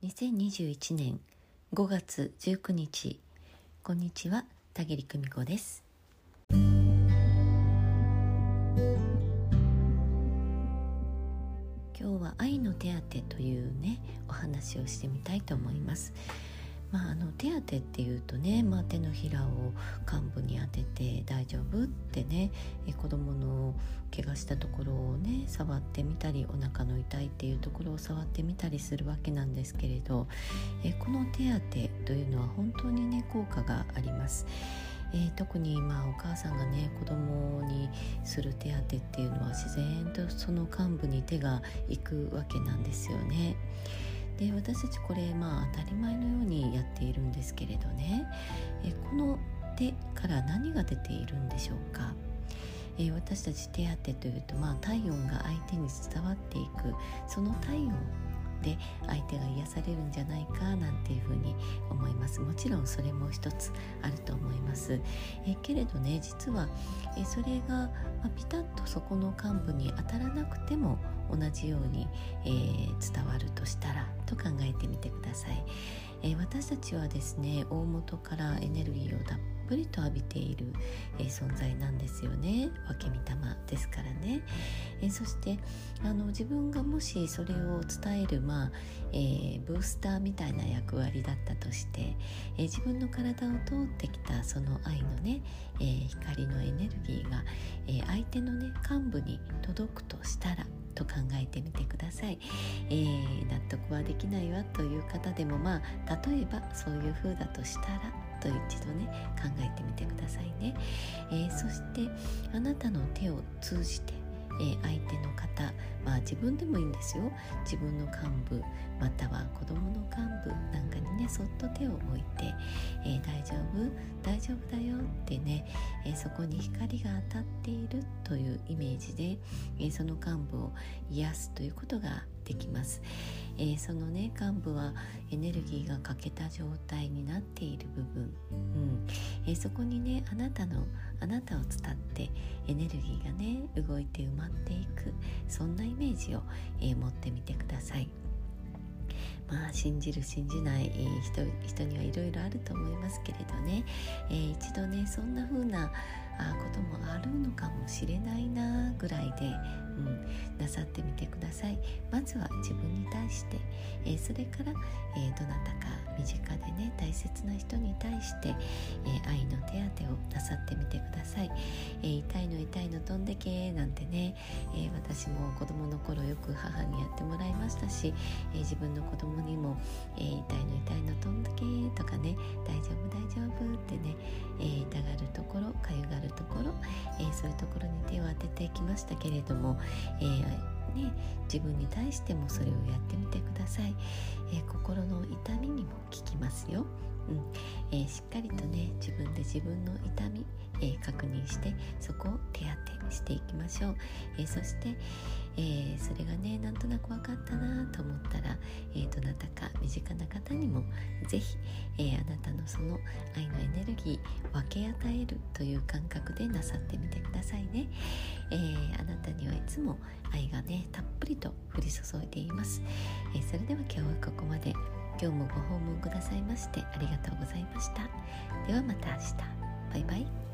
2021年5月19日。こんにちは田切久美子です。今日は愛の手当というねお話をしてみたいと思います。まあ、あの手当てっていうとね、まあ、手のひらを患部に当てて大丈夫ってねえ子供の怪我したところをね触ってみたりお腹の痛いっていうところを触ってみたりするわけなんですけれどえこの手当というのは本当にね効果があります。えー、特にまあお母さんがね子供にする手当っていうのは自然とその患部に手が行くわけなんですよね。で私たちこれまあ当たり前のようにやっているんですけれどね。えこの手から何が出ているんでしょうか？え私たち手当というと、まあ、体温が相手に伝わっていく。その体温で相手が癒されるんじゃないかなんていうふうに思います。もちろんそれも一つあると思います。えけれどね実はえそれが、まあ、ピタッとそこの幹部に当たらなくても同じように、えー、伝わると。したらと考えてみてください、え、私たちはですね大元からエネルギーをたっぷりと浴びている、え、存在なんですですよね。分け御霊ですからね、え、そしてあの自分がもしそれを伝える、まあえー、ブースターみたいな役割だったとして、え自分の体を通ってきたその愛のね、え光のエネルギーが、え相手のね幹部に届くとしたらと考えてみてください、えー、納得はできないわという方でもまあ例えばそういう風だとしたらと一度ね考えてみてくださいね、えー、そしてあなたの手を通じてえー、相手の方、まあ、自分でもいいんですよ。自分の幹部または子供の幹部なんかにねそっと手を置いて、えー、大丈夫大丈夫だよってね、え、そこに光が当たっているというイメージで、えその幹部を癒すということができます、えー、そのね幹部はエネルギーが欠けた状態になっている部分、うん。え、そこにねあなたのあなたを伝ってエネルギーがね動いて埋まっていくそんなイメージを、え、持ってみてください。まあ信じる信じない、人人にはいろいろあると思いますけれどね、えー、一度ねそんな風なあこともあるのかもしれないなぐらいで、うん、なさってみてください。まずは自分に対して、えー、それから、えどなたか身近でね大切な人に対して、え愛の手当てをなさってみてください、え痛いの痛いの飛んでけなんてね、え私も子供の頃よく母にやってもらいましたし、え自分の子供にも、え痛いの痛いの飛んでけとかね大丈夫大丈夫ってね、え痛がるとえー、そういうところに手を当ててきましたけれども、えーね、自分に対してもそれをやってみてください、え、心の痛みにも効きますよ、うん。えー、しっかりとね自分で自分の痛み、えー、確認してそこを手当てしていきましょう、えそして、えそれがねなんとなく分かったなと思ったら、えどなたか身近な方にも是非、えあなたのその愛のエネルギー分け与えるという感覚でなさってみてくださいね、えあなたにはいつも愛がねたっぷりと降り注いでいます、えそれでは今日はここまで。今日もご訪問くださいましてありがとうございました。ではまた明日。バイバイ。